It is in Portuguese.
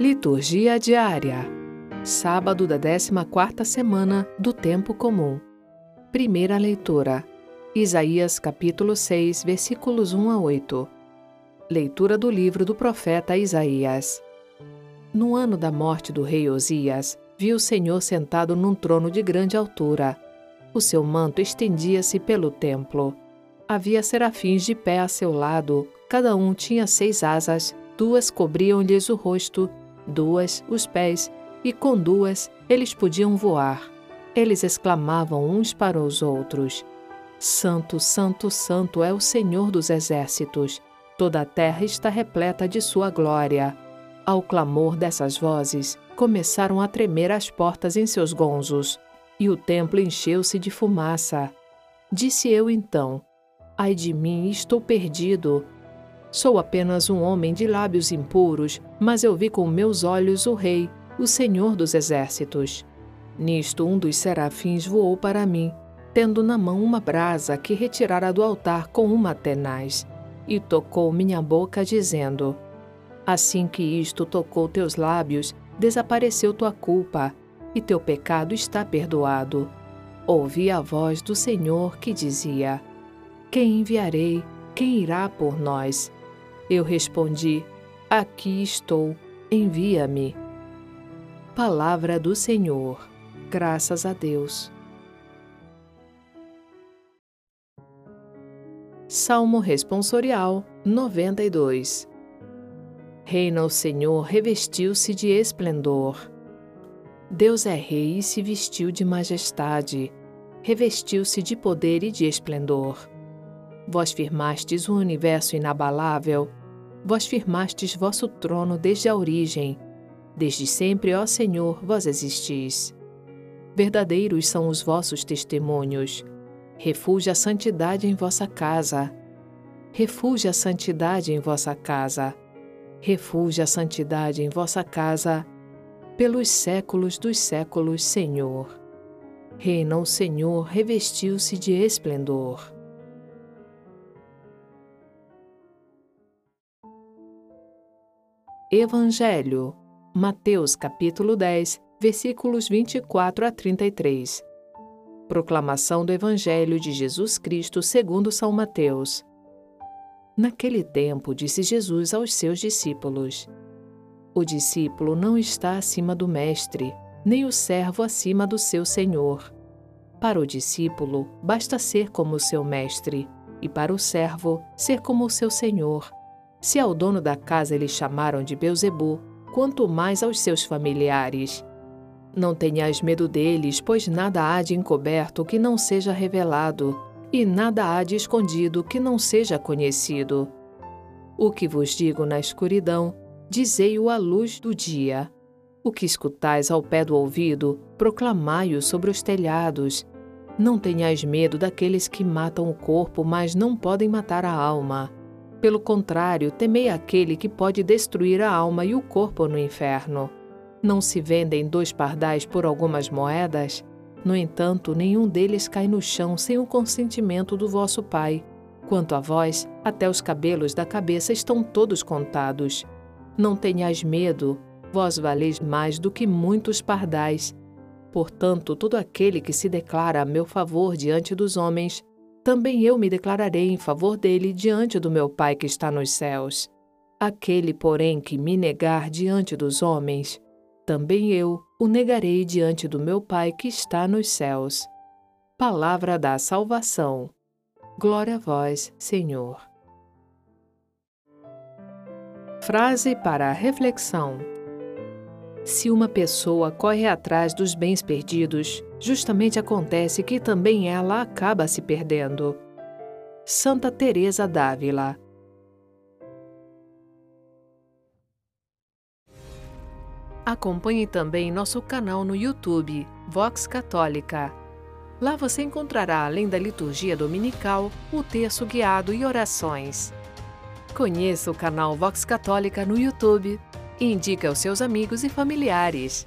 Liturgia diária. Sábado da 14ª semana do tempo comum. Primeira leitura. Isaías capítulo 6, versículos 1 a 8. Leitura do livro do profeta Isaías. No ano da morte do rei Osias, viu o Senhor sentado num trono de grande altura. O seu manto estendia-se pelo templo. Havia serafins de pé a seu lado, cada um tinha seis asas, duas cobriam-lhes o rosto duas os pés, e com duas eles podiam voar. Eles exclamavam uns para os outros: Santo, Santo, Santo é o Senhor dos exércitos. Toda a terra está repleta de sua glória. Ao clamor dessas vozes, começaram a tremer as portas em seus gonzos, e o templo encheu-se de fumaça. Disse eu então: Ai de mim, estou perdido, Sou apenas um homem de lábios impuros, mas eu vi com meus olhos o Rei, o Senhor dos Exércitos. Nisto, um dos serafins voou para mim, tendo na mão uma brasa que retirara do altar com uma tenaz, e tocou minha boca, dizendo: Assim que isto tocou teus lábios, desapareceu tua culpa, e teu pecado está perdoado. Ouvi a voz do Senhor que dizia: Quem enviarei? Quem irá por nós? Eu respondi: Aqui estou, envia-me. Palavra do Senhor. Graças a Deus. Salmo Responsorial 92 Reina o Senhor, revestiu-se de esplendor. Deus é rei e se vestiu de majestade, revestiu-se de poder e de esplendor. Vós firmastes o universo inabalável, Vós firmastes vosso trono desde a origem. Desde sempre, ó Senhor, vós existis. Verdadeiros são os vossos testemunhos. Refúgio a santidade em vossa casa. Refúgio a santidade em vossa casa. Refúgio a santidade em vossa casa. Pelos séculos dos séculos, Senhor. Reina o Senhor, revestiu-se de esplendor. Evangelho, Mateus capítulo 10, versículos 24 a 33. Proclamação do Evangelho de Jesus Cristo segundo São Mateus. Naquele tempo disse Jesus aos seus discípulos: O discípulo não está acima do mestre, nem o servo acima do seu senhor. Para o discípulo, basta ser como o seu mestre, e para o servo, ser como o seu senhor. Se ao dono da casa eles chamaram de Beuzebu, quanto mais aos seus familiares. Não tenhais medo deles, pois nada há de encoberto que não seja revelado, e nada há de escondido que não seja conhecido. O que vos digo na escuridão, dizei-o à luz do dia. O que escutais ao pé do ouvido, proclamai-o sobre os telhados. Não tenhais medo daqueles que matam o corpo, mas não podem matar a alma. Pelo contrário, temei aquele que pode destruir a alma e o corpo no inferno. Não se vendem dois pardais por algumas moedas? No entanto, nenhum deles cai no chão sem o consentimento do vosso Pai. Quanto a vós, até os cabelos da cabeça estão todos contados. Não tenhais medo, vós valeis mais do que muitos pardais. Portanto, todo aquele que se declara a meu favor diante dos homens, também eu me declararei em favor dele diante do meu Pai que está nos céus. Aquele, porém, que me negar diante dos homens, também eu o negarei diante do meu Pai que está nos céus. Palavra da salvação. Glória a vós, Senhor. Frase para a reflexão. Se uma pessoa corre atrás dos bens perdidos, justamente acontece que também ela acaba se perdendo. Santa Teresa d'Ávila Acompanhe também nosso canal no YouTube, Vox Católica. Lá você encontrará, além da liturgia dominical, o texto guiado e orações. Conheça o canal Vox Católica no YouTube e indique aos seus amigos e familiares.